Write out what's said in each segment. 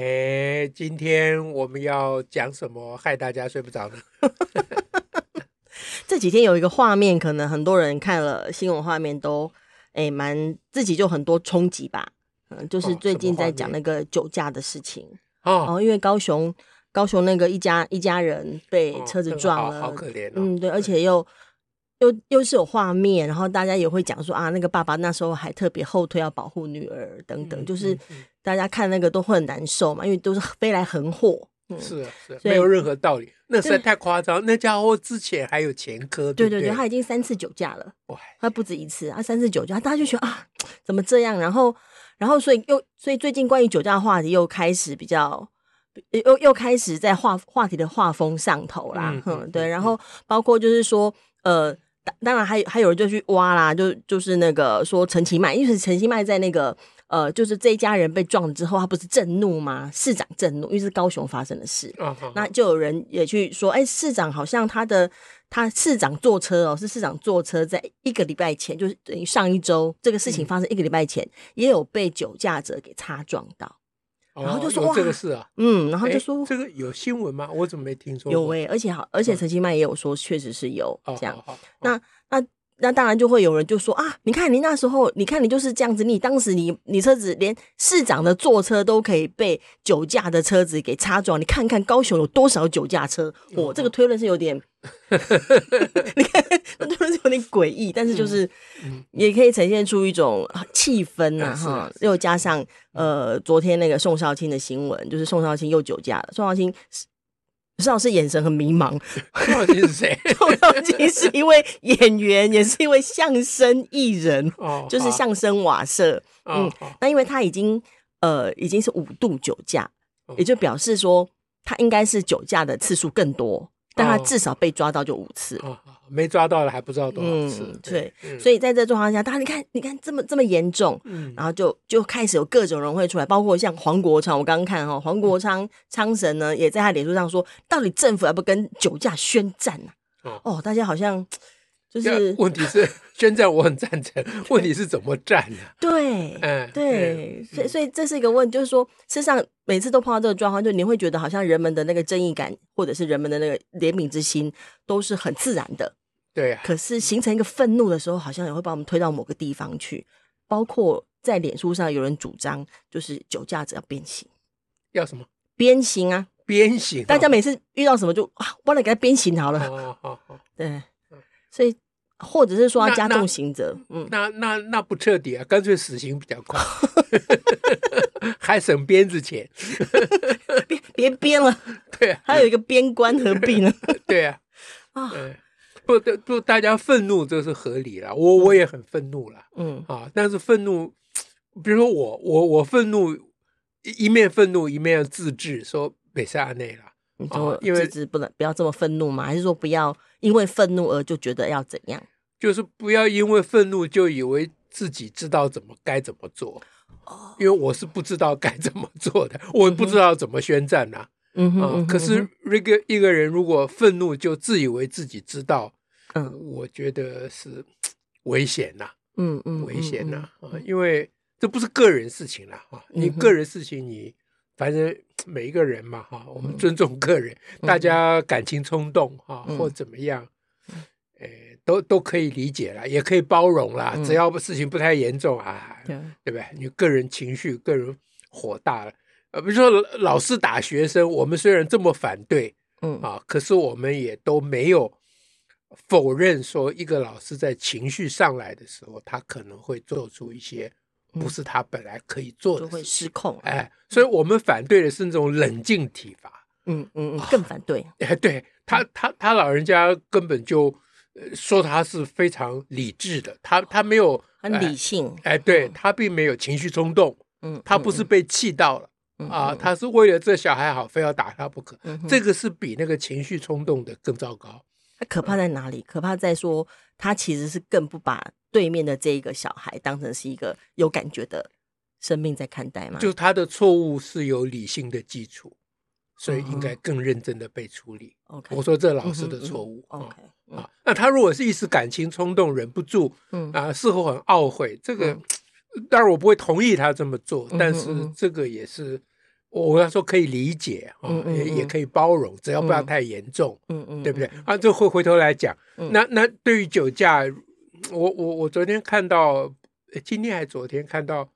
哎，今天我们要讲什么害大家睡不着呢？这几天有一个画面，可能很多人看了新闻画面都哎蛮自己就很多冲击吧。嗯，就是最近在讲那个酒驾的事情哦，哦，因为高雄高雄那个一家一家人被车子撞了，哦、好，好可怜、哦。嗯，对，而且又。又又是有画面，然后大家也会讲说啊，那个爸爸那时候还特别后退要保护女儿等等，嗯、就是大家看那个都会很难受嘛，因为都是飞来横祸。嗯、是啊，是啊，没有任何道理，那实在太夸张。那家伙之前还有前科，对对对，他已经三次酒驾了，哇，他不止一次啊，三次酒驾，大家就觉得啊，怎么这样？然后，然后所以又所以最近关于酒驾的话题又开始比较又又开始在话话题的画风上头啦，嗯，嗯对，然后包括就是说呃。当然还有还有人就去挖啦，就就是那个说陈其迈，因为陈其迈在那个呃，就是这一家人被撞之后，他不是震怒吗？市长震怒，因为是高雄发生的事。Uh. 那就有人也去说，哎，市长好像他的他市长坐车哦，是市长坐车，在一个礼拜前，就是等于上一周这个事情发生一个礼拜前，嗯、也有被酒驾者给擦撞到。然后就说、哇、这个事啊，嗯，然后就说这个有新闻吗？我怎么没听说过？有哎、欸，而且好，而且陈其迈也有说，确实是有这样。哦、那那那当然就会有人就说啊，你看你那时候，你看你就是这样子，你当时你你车子连市长的坐车都可以被酒驾的车子给擦撞，你看看高雄有多少酒驾车？我、哦、这个推论是有点。你看，那突然有点诡异，但是就是也可以呈现出一种气氛呐，哈。又加上呃，昨天那个宋少卿的新闻，就是宋少卿又酒驾了。宋少卿，宋老师眼神很迷茫。宋少卿是谁？宋少卿是一位演员，也是一位相声艺人，哦，就是相声瓦舍。嗯，那因为他已经呃已经是五度酒驾，也就表示说他应该是酒驾的次数更多。但他至少被抓到就五次，哦哦，没抓到了还不知道多少次。嗯、对，对，所以在这状况下，大家你看，你看这么这么严重，嗯，然后就就开始有各种人会出来，包括像黄国昌，我刚刚看哈，黄国昌昌神呢也在他脸书上说，到底政府要不跟酒驾宣战呢？啊？哦，大家好像。就是问题是宣战，我很赞成。问题是怎么战呢？对，嗯，对，所以所以这是一个问，就是说，事实上每次都碰到这个状况，就你会觉得好像人们的那个正义感，或者是人们的那个怜悯之心，都是很自然的。对啊。可是形成一个愤怒的时候，好像也会把我们推到某个地方去。包括在脸书上有人主张，就是酒驾者要鞭刑，要什么？鞭刑啊！鞭刑。大家每次遇到什么就啊，我来给他鞭刑好了。哦好好。对。所以，或者是说要加重刑责，嗯，那那那，不彻底啊，干脆死刑比较快，还省鞭子钱，别别鞭了，对啊，还有一个边关何必呢？对啊，啊，不不，大家愤怒这是合理了，我我也很愤怒了，嗯啊，但是愤怒，比如说我我我愤怒，一面愤怒一面要自制，说北塞内了。你说，因为不能不要这么愤怒吗？还是说不要因为愤怒而就觉得要怎样？就是不要因为愤怒就以为自己知道怎么该怎么做。哦，因为我是不知道该怎么做的，我不知道怎么宣战呐、啊。嗯哼，嗯哼。可是一个一个人如果愤怒就自以为自己知道，嗯，我觉得是 危险呐。嗯嗯，危险呐啊！因为这不是个人事情了啊，你个人事情你。反正 每一个人嘛，哈，我们尊重个人，嗯、大家感情冲动哈、嗯，或怎么样，欸、都都可以理解了，也可以包容了、嗯，只要事情不太严重啊，对不对？你个人情绪、个人火大了，呃，比如说老师打学生，我们虽然这么反对，嗯啊，可是我们也都没有否认说，一个老师在情绪上来的时候，他可能会做出一些。不是他本来可以做的，就会失控。哎，所以我们反对的是那种冷静体罚。嗯嗯嗯，更反对。哎，对他他他老人家根本就说他是非常理智的，他他没有很理性。哎，对他并没有情绪冲动。嗯，他不是被气到了。啊，他是为了这小孩好，非要打他不可。这个是比那个情绪冲动的更糟糕。他可怕在哪里？可怕在说他其实是更不把对面的这一个小孩当成是一个有感觉的生命在看待嘛？就他的错误是有理性的基础，所以应该更认真的被处理。OK，我说这老师的错误。OK，啊，那他如果是一时感情冲动，忍不住，嗯啊，事后很懊悔，这个当然我不会同意他这么做，但是这个也是。我要说可以理解啊，也也可以包容，只要不要太严重，嗯嗯，对不对？啊，就回回头来讲，那那对于酒驾，我我我昨天看到，今天还昨天看到，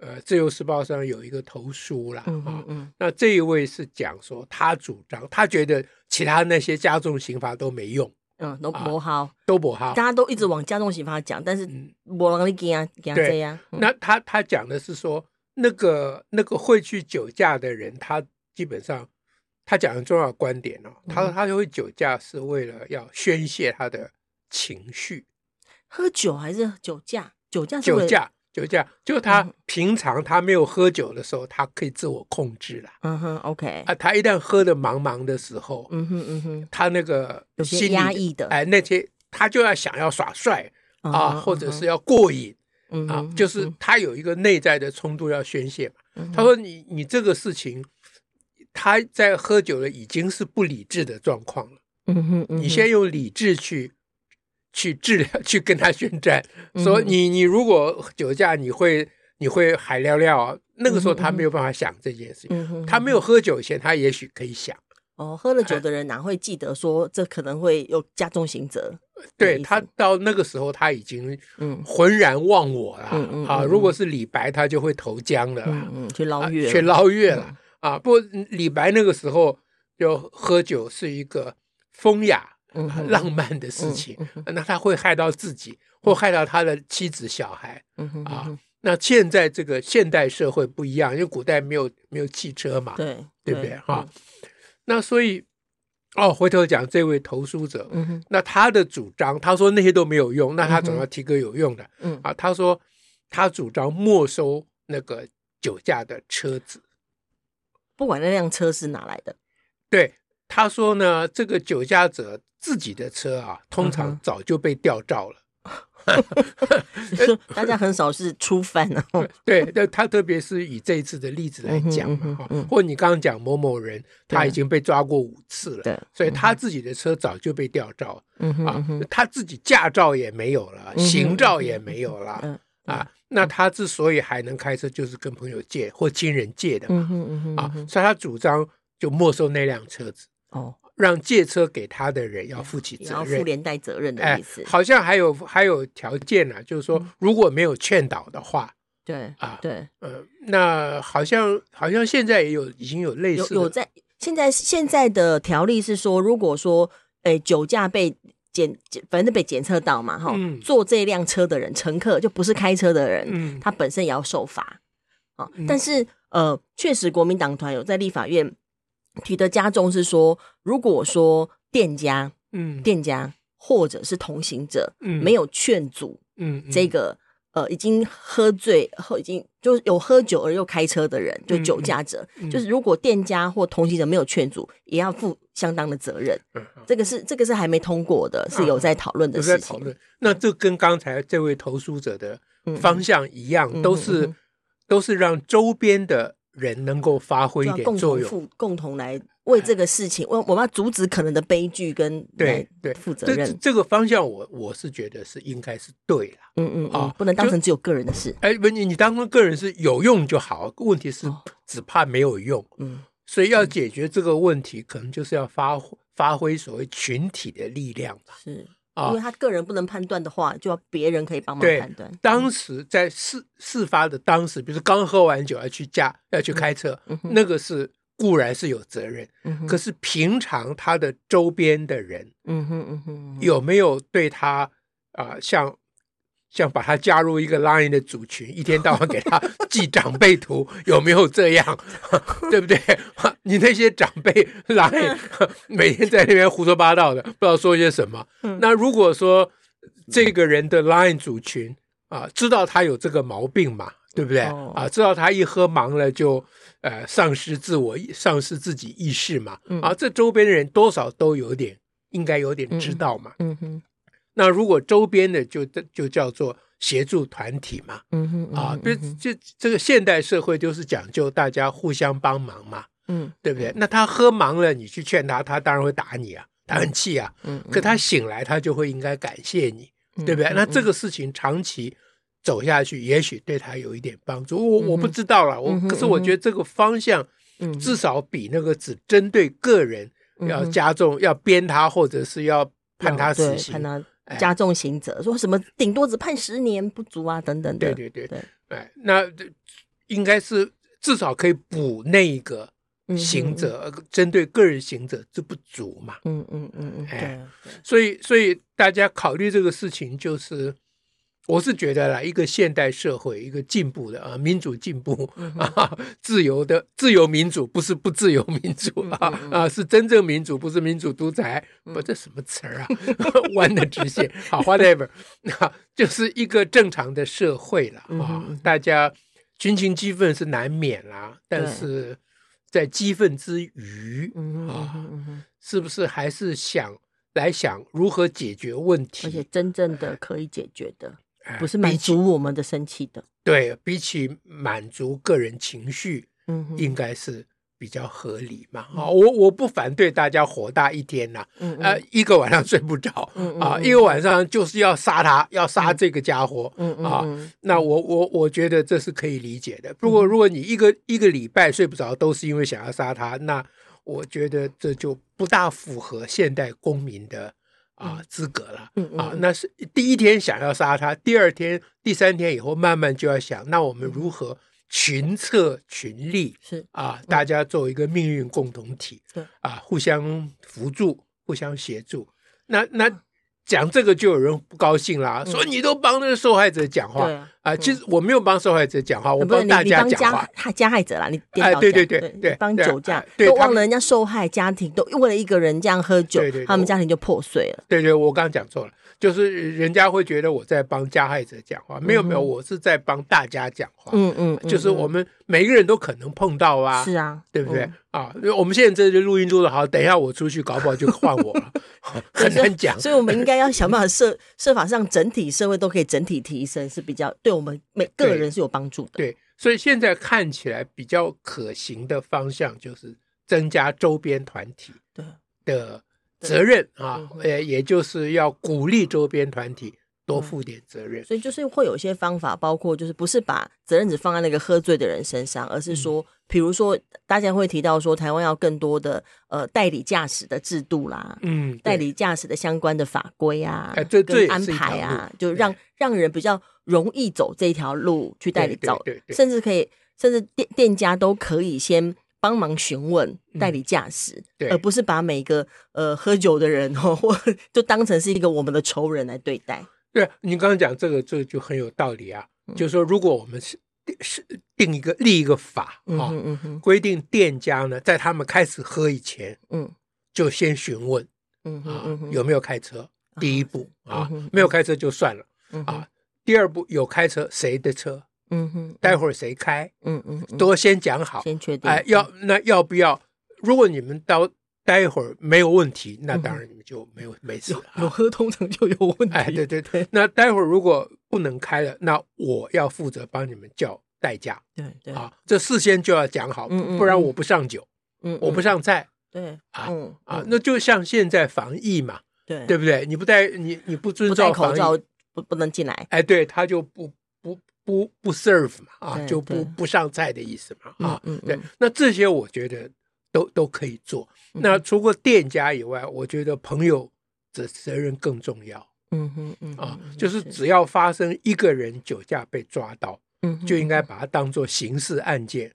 呃，《自由时报》上有一个投书啦，啊，那这一位是讲说他主张，他觉得其他那些加重刑罚都没用，嗯，都不好，都不好，大家都一直往加重刑罚讲，但是没人给啊，给啊这样。那他他讲的是说。那个那个会去酒驾的人，他基本上他讲的重要观点哦，他说他就会酒驾是为了要宣泄他的情绪，喝酒还是酒驾？酒驾酒驾酒驾，就他平常他没有喝酒的时候，他可以自我控制了。嗯哼，OK 啊，他一旦喝的茫茫的时候，嗯哼嗯哼，他那个有些压抑的，哎，那些他就要想要耍帅啊，或者是要过瘾。嗯啊，就是他有一个内在的冲突要宣泄嘛。嗯、他说你：“你你这个事情，他在喝酒了，已经是不理智的状况了。嗯哼，嗯哼，你先用理智去去治疗，去跟他宣战，说你你如果酒驾，你会你会海尿尿。那个时候他没有办法想这件事情。他没有喝酒前，他也许可以想。哦，喝了酒的人哪会记得说这可能会有加重刑责？”对，他到那个时候他已经浑然忘我了啊！如果是李白，他就会投江了，嗯，去捞月，去捞月了啊！不李白那个时候就喝酒是一个风雅、浪漫的事情，那他会害到自己，或害到他的妻子小孩啊！那现在这个现代社会不一样，因为古代没有没有汽车嘛，对，对不对？哈，那所以。哦，回头讲这位投书者，嗯、那他的主张，他说那些都没有用，那他总要提个有用的，嗯、啊，他说他主张没收那个酒驾的车子，不管那辆车是哪来的，对，他说呢，这个酒驾者自己的车啊，通常早就被吊照了。嗯 大家很少是初犯哦。对，那他特别是以这一次的例子来讲嘛，或你刚刚讲某某人，他已经被抓过五次了，对，所以他自己的车早就被吊照，啊，他自己驾照也没有了，行照也没有了，啊，那他之所以还能开车，就是跟朋友借或亲人借的嘛，啊，所以他主张就没收那辆车子。哦。让借车给他的人要负起责任，要负连带责任的意思。好像还有还有条件呢，就是说如果没有劝导的话，对啊，对，呃，那好像好像现在也有已经有类似有在现在现在的条例是说，如果说诶酒驾被检反正被检测到嘛，哈，坐这辆车的人乘客就不是开车的人，他本身也要受罚啊。但是呃，确实国民党团有在立法院。提的加重是说，如果说店家，嗯，店家或者是同行者，嗯，没有劝阻，嗯，这个呃已经喝醉后已经就是有喝酒而又开车的人，就酒驾者，就是如果店家或同行者没有劝阻，也要负相当的责任。嗯这个是这个是还没通过的，是有在讨论的事情。那这跟刚才这位投诉者的方向一样，都是都是让周边的。人能够发挥一点作用，共，共同来为这个事情，我我们要阻止可能的悲剧跟对对负责任。这这个方向我，我我是觉得是应该是对了。嗯嗯啊，不能当成只有个人的事。哎，文，你你当成个人是有用就好，问题是只怕没有用。嗯，所以要解决这个问题，可能就是要发发挥所谓群体的力量吧。是。因为他个人不能判断的话，就要别人可以帮忙判断。当时在事事发的当时，比如说刚喝完酒要去驾要去开车，嗯、那个是固然是有责任，嗯、可是平常他的周边的人，嗯哼嗯哼，有没有对他啊、呃、像？像把他加入一个 Line 的组群，一天到晚给他寄长辈图，有没有这样？对不对？你那些长辈 Line 每天在那边胡说八道的，不知道说些什么。那如果说这个人的 Line 组群啊，知道他有这个毛病嘛，对不对？啊，知道他一喝忙了就呃丧失自我、丧失自己意识嘛。啊，这周边的人多少都有点，应该有点知道嘛。嗯哼。那如果周边的就就叫做协助团体嘛。嗯哼。啊，就就这个现代社会就是讲究大家互相帮忙嘛。嗯，对不对？那他喝忙了，你去劝他，他当然会打你啊，他很气啊。嗯。可他醒来，他就会应该感谢你。对不对？那这个事情长期走下去，也许对他有一点帮助。我我不知道了，我可是我觉得这个方向，至少比那个只针对个人要加重、要鞭他，或者是要判他死刑，判他加重刑责，说什么顶多只判十年不足啊，等等的。对对对对，哎，那应该是至少可以补那一个。行者针对个人刑责这不足嘛？嗯嗯嗯嗯，哎，所以所以大家考虑这个事情，就是我是觉得啦，一个现代社会，一个进步的啊，民主进步啊，自由的自由民主，不是不自由民主啊 啊，是真正民主，不是民主独裁，不，这什么词儿啊？弯的直线，好，whatever，那 就是一个正常的社会了啊，大家群情激愤是难免啦，但是。在激愤之余，啊，是不是还是想来想如何解决问题？而且真正的可以解决的，不是满足我们的生气的。对，比起满足个人情绪，嗯，应该是。比较合理嘛，啊，我我不反对大家火大一天呐，呃，一个晚上睡不着，啊，一个晚上就是要杀他，要杀这个家伙，啊，那我我我觉得这是可以理解的。不过如果你一个一个礼拜睡不着，都是因为想要杀他，那我觉得这就不大符合现代公民的啊资格了，啊，那是第一天想要杀他，第二天、第三天以后慢慢就要想，那我们如何？群策群力是。啊，大家做一个命运共同体，对啊，互相扶助，互相协助。那那讲这个就有人不高兴啦，说你都帮那个受害者讲话啊。其实我没有帮受害者讲话，我帮大家讲话。他加害者啦，你哎，对对对对，帮酒驾，都忘了人家受害家庭都为了一个人这样喝酒，他们家庭就破碎了。对对，我刚刚讲错了。就是人家会觉得我在帮加害者讲话，没有没有，我是在帮大家讲话。嗯嗯，就是我们每个人都可能碰到啊，是啊，对不对啊？因为我们现在这录音录的好，等一下我出去搞不好就换我了，很难讲。所以我们应该要想办法设 设法让整体社会都可以整体提升，是比较对我们每个人是有帮助的。对，所以现在看起来比较可行的方向就是增加周边团体的。责任啊，呃，也就是要鼓励周边团体多负点责任。所以就是会有一些方法，包括就是不是把责任只放在那个喝醉的人身上，而是说，比如说大家会提到说，台湾要更多的呃代理驾驶的制度啦，嗯，代理驾驶的相关的法规啊，跟安排啊，就让让人比较容易走这条路去代理造，甚至可以，甚至店店家都可以先。帮忙询问代理驾驶，而不是把每个呃喝酒的人哦，或就当成是一个我们的仇人来对待。对，你刚刚讲这个，这个就很有道理啊。嗯、就是说，如果我们是是定一个立一个法啊，规定店家呢，在他们开始喝以前，嗯，就先询问，嗯啊，有没有开车？第一步啊，没有开车就算了，啊，第二步有开车，谁的车？嗯哼，待会儿谁开？嗯嗯，都先讲好，先确定。哎，要那要不要？如果你们到待会儿没有问题，那当然你们就没有没事。有喝通常就有问题。哎，对对对。那待会儿如果不能开了，那我要负责帮你们叫代驾。对对啊，这事先就要讲好，不然我不上酒，嗯，我不上菜。对啊啊，那就像现在防疫嘛，对对不对？你不戴你你不遵照口罩不不能进来。哎，对他就不。不不不 serve 嘛啊，就不不上菜的意思嘛啊，对，那这些我觉得都都可以做。那除过店家以外，我觉得朋友的责任更重要。嗯哼嗯啊，就是只要发生一个人酒驾被抓到，嗯，就应该把它当做刑事案件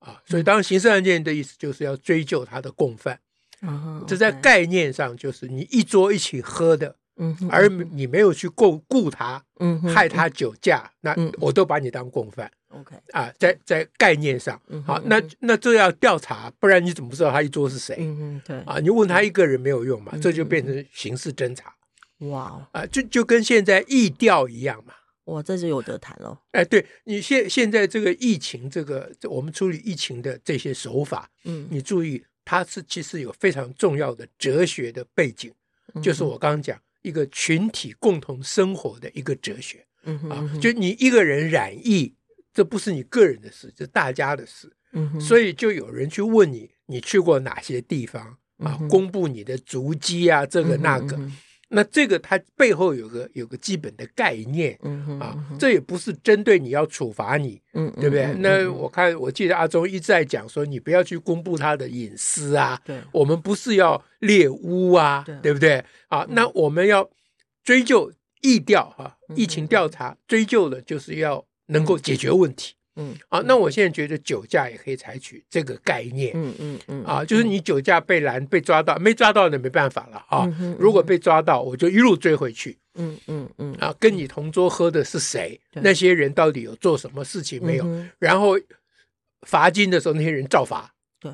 啊。所以当刑事案件的意思就是要追究他的共犯。嗯，这在概念上就是你一桌一起喝的。嗯，而你没有去顾顾他，嗯，害他酒驾，那我都把你当共犯。OK 啊，在在概念上，好，那那这要调查，不然你怎么知道他一桌是谁？嗯嗯，对啊，你问他一个人没有用嘛，这就变成刑事侦查。哇，啊，就就跟现在疫调一样嘛，哇，这就有得谈了。哎，对你现现在这个疫情，这个我们处理疫情的这些手法，嗯，你注意，它是其实有非常重要的哲学的背景，嗯、就是我刚刚讲一个群体共同生活的一个哲学，嗯哼啊，就你一个人染疫，这不是你个人的事，这是大家的事，嗯哼，所以就有人去问你，你去过哪些地方？啊？嗯、公布你的足迹啊，这个那个。嗯那这个它背后有个有个基本的概念，嗯哼啊，这也不是针对你要处罚你，嗯，对不对？那我看我记得阿忠一直在讲说，你不要去公布他的隐私啊，对，我们不是要猎巫啊，对不对？啊，那我们要追究疫调啊，疫情调查追究的就是要能够解决问题。嗯，啊，那我现在觉得酒驾也可以采取这个概念，嗯嗯嗯，啊，就是你酒驾被拦被抓到，没抓到的没办法了啊。如果被抓到，我就一路追回去，嗯嗯嗯，啊，跟你同桌喝的是谁？那些人到底有做什么事情没有？然后罚金的时候，那些人照罚。对，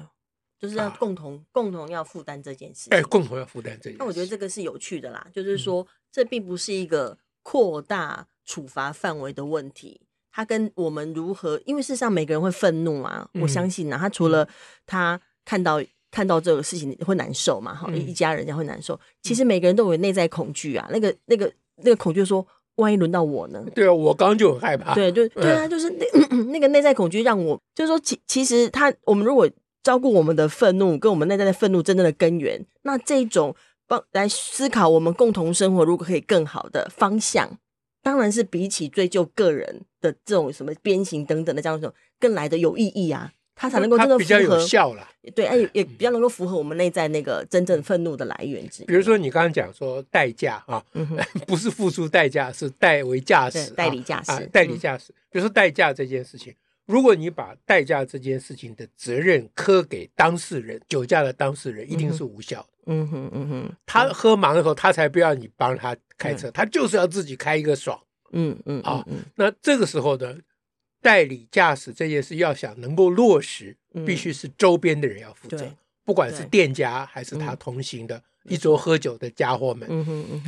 就是要共同共同要负担这件事。哎，共同要负担这件事。那我觉得这个是有趣的啦，就是说这并不是一个扩大处罚范围的问题。他跟我们如何？因为事实上每个人会愤怒啊，嗯、我相信呢、啊。他除了他看到看到这个事情会难受嘛，哈、嗯，一家人家会难受。其实每个人都有内在恐惧啊，那个那个那个恐惧说，万一轮到我呢？对啊，我刚刚就很害怕。对，就对啊，就是那 那个内在恐惧让我，就是说，其其实他，我们如果照顾我们的愤怒，跟我们内在的愤怒真正的根源，那这种帮来思考我们共同生活如果可以更好的方向。当然是比起追究个人的这种什么鞭刑等等的这样一种更来的有意义啊，它才能够真的符合，比较有效啦。对，哎，也比较能够符合我们内在那个真正愤怒的来源之一。比如说你刚刚讲说代驾啊，嗯、不是付出代价，是代为驾驶，代理驾驶，啊、代理驾驶。嗯、比如说代驾这件事情，如果你把代驾这件事情的责任科给当事人，酒驾的当事人一定是无效的。嗯哼，嗯哼，他喝茫以后，他才不要你帮他开车，他就是要自己开一个爽。嗯嗯啊，那这个时候呢，代理驾驶这件事要想能够落实，必须是周边的人要负责，不管是店家还是他同行的一桌喝酒的家伙们，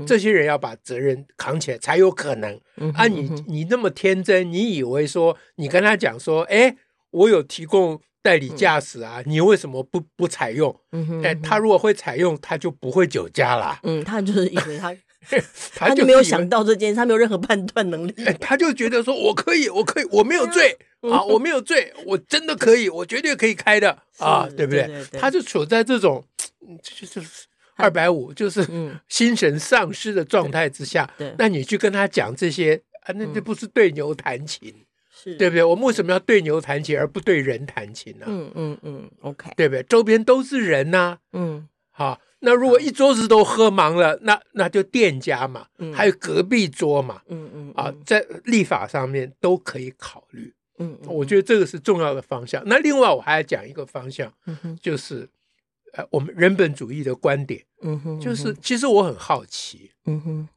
这些人要把责任扛起来才有可能。啊，你你那么天真，你以为说你跟他讲说，哎，我有提供代理驾驶啊，你为什么不不采用？哎，他如果会采用，他就不会酒驾了。嗯，他就是以为他。他就，他就没有想到这件事，他没有任何判断能力。他就觉得说：“我可以，我可以，我没有罪啊，我没有罪，我真的可以，我绝对可以开的啊，对不对？”对对对，他就处在这种就是二百五，就是心神丧失的状态之下。对，那你去跟他讲这些啊，那这不是对牛弹琴，是对不对？我们为什么要对牛弹琴而不对人弹琴呢？嗯嗯嗯，OK，对不对？周边都是人呐，嗯，好。那如果一桌子都喝忙了，那那就店家嘛，还有隔壁桌嘛，嗯嗯啊，在立法上面都可以考虑，嗯，我觉得这个是重要的方向。那另外我还要讲一个方向，就是呃，我们人本主义的观点，嗯哼，就是其实我很好奇，嗯哼，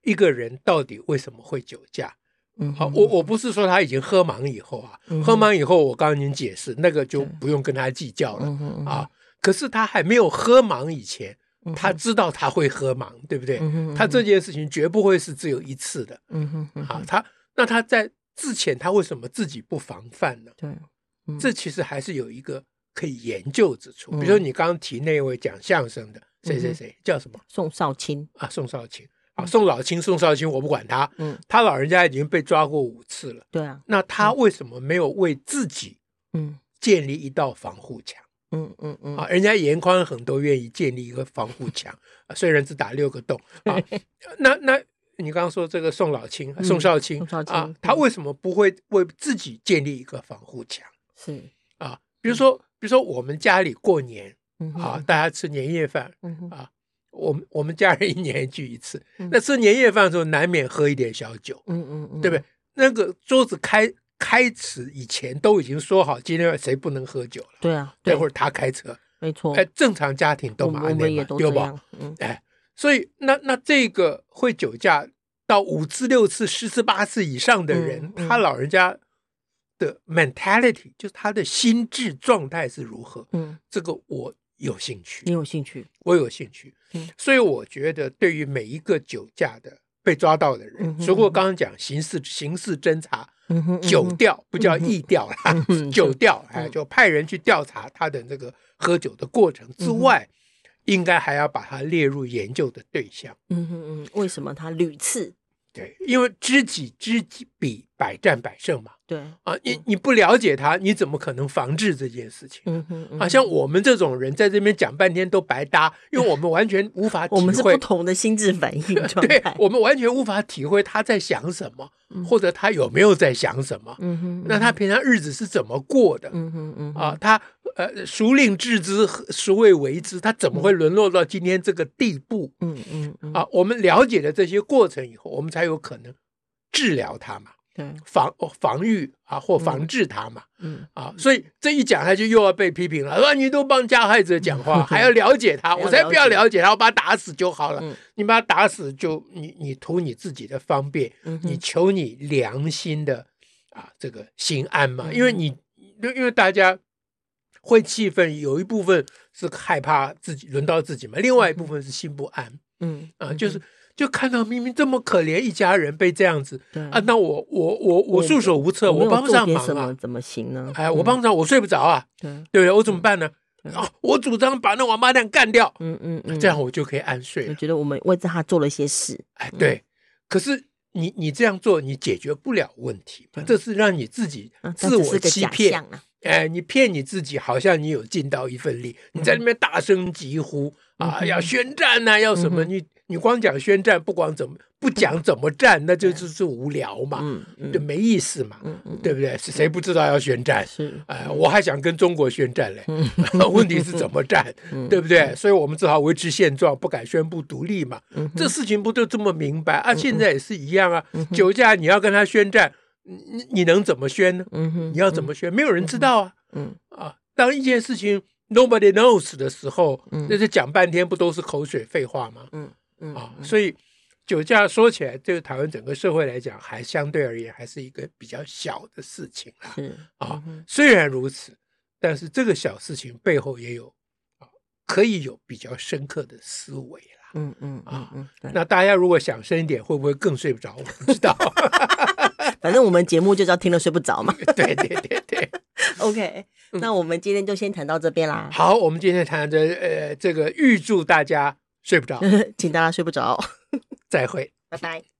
一个人到底为什么会酒驾？嗯，好，我我不是说他已经喝茫以后啊，喝茫以后我刚刚已经解释，那个就不用跟他计较了啊。可是他还没有喝茫以前，他知道他会喝茫，对不对？他这件事情绝不会是只有一次的。嗯哼，好，他那他在之前他为什么自己不防范呢？对，这其实还是有一个可以研究之处。比如说你刚刚提那位讲相声的谁谁谁叫什么？宋少卿啊，宋少卿啊，宋老清，宋少卿，我不管他。嗯，他老人家已经被抓过五次了。对啊，那他为什么没有为自己嗯建立一道防护墙？嗯嗯嗯啊，人家严宽很都愿意建立一个防护墙，虽然只打六个洞啊。那那你刚刚说这个宋老清、宋少卿啊，他为什么不会为自己建立一个防护墙？是啊，比如说，比如说我们家里过年啊，大家吃年夜饭啊，我们我们家人 一年聚一次，那吃年夜饭的时候难免喝一点小酒，嗯嗯嗯，对不对？那个桌子开。开始以前都已经说好，今天谁不能喝酒了。对啊，待会儿他开车，没错。哎，正常家庭都嘛，对吧？嗯，哎，所以那那这个会酒驾到五次、六次、十次、八次以上的人，他老人家的 mentality 就是他的心智状态是如何？嗯，这个我有兴趣。你有兴趣？我有兴趣。嗯，所以我觉得对于每一个酒驾的。被抓到的人，所以我刚刚讲刑事刑事侦查，酒调不叫意调啦，酒调哎，就派人去调查他的那个喝酒的过程之外，应该还要把他列入研究的对象。嗯嗯嗯，为什么他屡次？对，因为知己知彼，百战百胜嘛。对啊，你你不了解他，你怎么可能防治这件事情？嗯哼，啊，像我们这种人在这边讲半天都白搭，因为我们完全无法体会，我们是不同的心智反应 状态，对，我们完全无法体会他在想什么，或者他有没有在想什么。嗯哼，那他平常日子是怎么过的？嗯哼嗯啊，他呃，孰令致之，孰谓为之？他怎么会沦落到今天这个地步？嗯嗯啊，我们了解了这些过程以后，我们才有可能治疗他嘛。防防御啊，或防治他嘛，嗯，嗯啊，所以这一讲他就又要被批评了，说你都帮加害者讲话，还要了解他，我才不要了解他，我把他打死就好了。嗯、你把他打死就你你图你自己的方便，嗯、你求你良心的啊这个心安嘛，嗯、因为你因为大家会气愤，有一部分是害怕自己轮到自己嘛，另外一部分是心不安，嗯啊，就是。就看到明明这么可怜一家人被这样子啊，那我我我我束手无策，我帮不上忙啊，怎么行呢？哎，我帮不上，我睡不着啊，对不对？我怎么办呢？啊，我主张把那王八蛋干掉，嗯嗯嗯，这样我就可以安睡。我觉得我们为他做了一些事，哎，对。可是你你这样做，你解决不了问题，这是让你自己自我欺骗。哎，你骗你自己，好像你有尽到一份力，你在那边大声疾呼啊，要宣战呐，要什么你。你光讲宣战，不光怎么不讲怎么战，那就是是无聊嘛，就没意思嘛，对不对？是谁不知道要宣战？是，哎，我还想跟中国宣战嘞，问题是怎么战，对不对？所以我们只好维持现状，不敢宣布独立嘛。这事情不就这么明白啊？现在也是一样啊。酒驾你要跟他宣战，你你能怎么宣呢？你要怎么宣？没有人知道啊。嗯啊，当一件事情 nobody knows 的时候，那就讲半天不都是口水废话吗？嗯嗯啊，所以酒驾说起来，这个台湾整个社会来讲，还相对而言还是一个比较小的事情啊。是啊，虽然如此，但是这个小事情背后也有啊，可以有比较深刻的思维啦。嗯嗯啊，那大家如果想深一点，会不会更睡不着？我不知道。反正我们节目就叫听了睡不着嘛。对对对对。OK，那我们今天就先谈到这边啦。好，我们今天谈的呃，这个预祝大家。睡不着，请大家睡不着，再会，拜拜。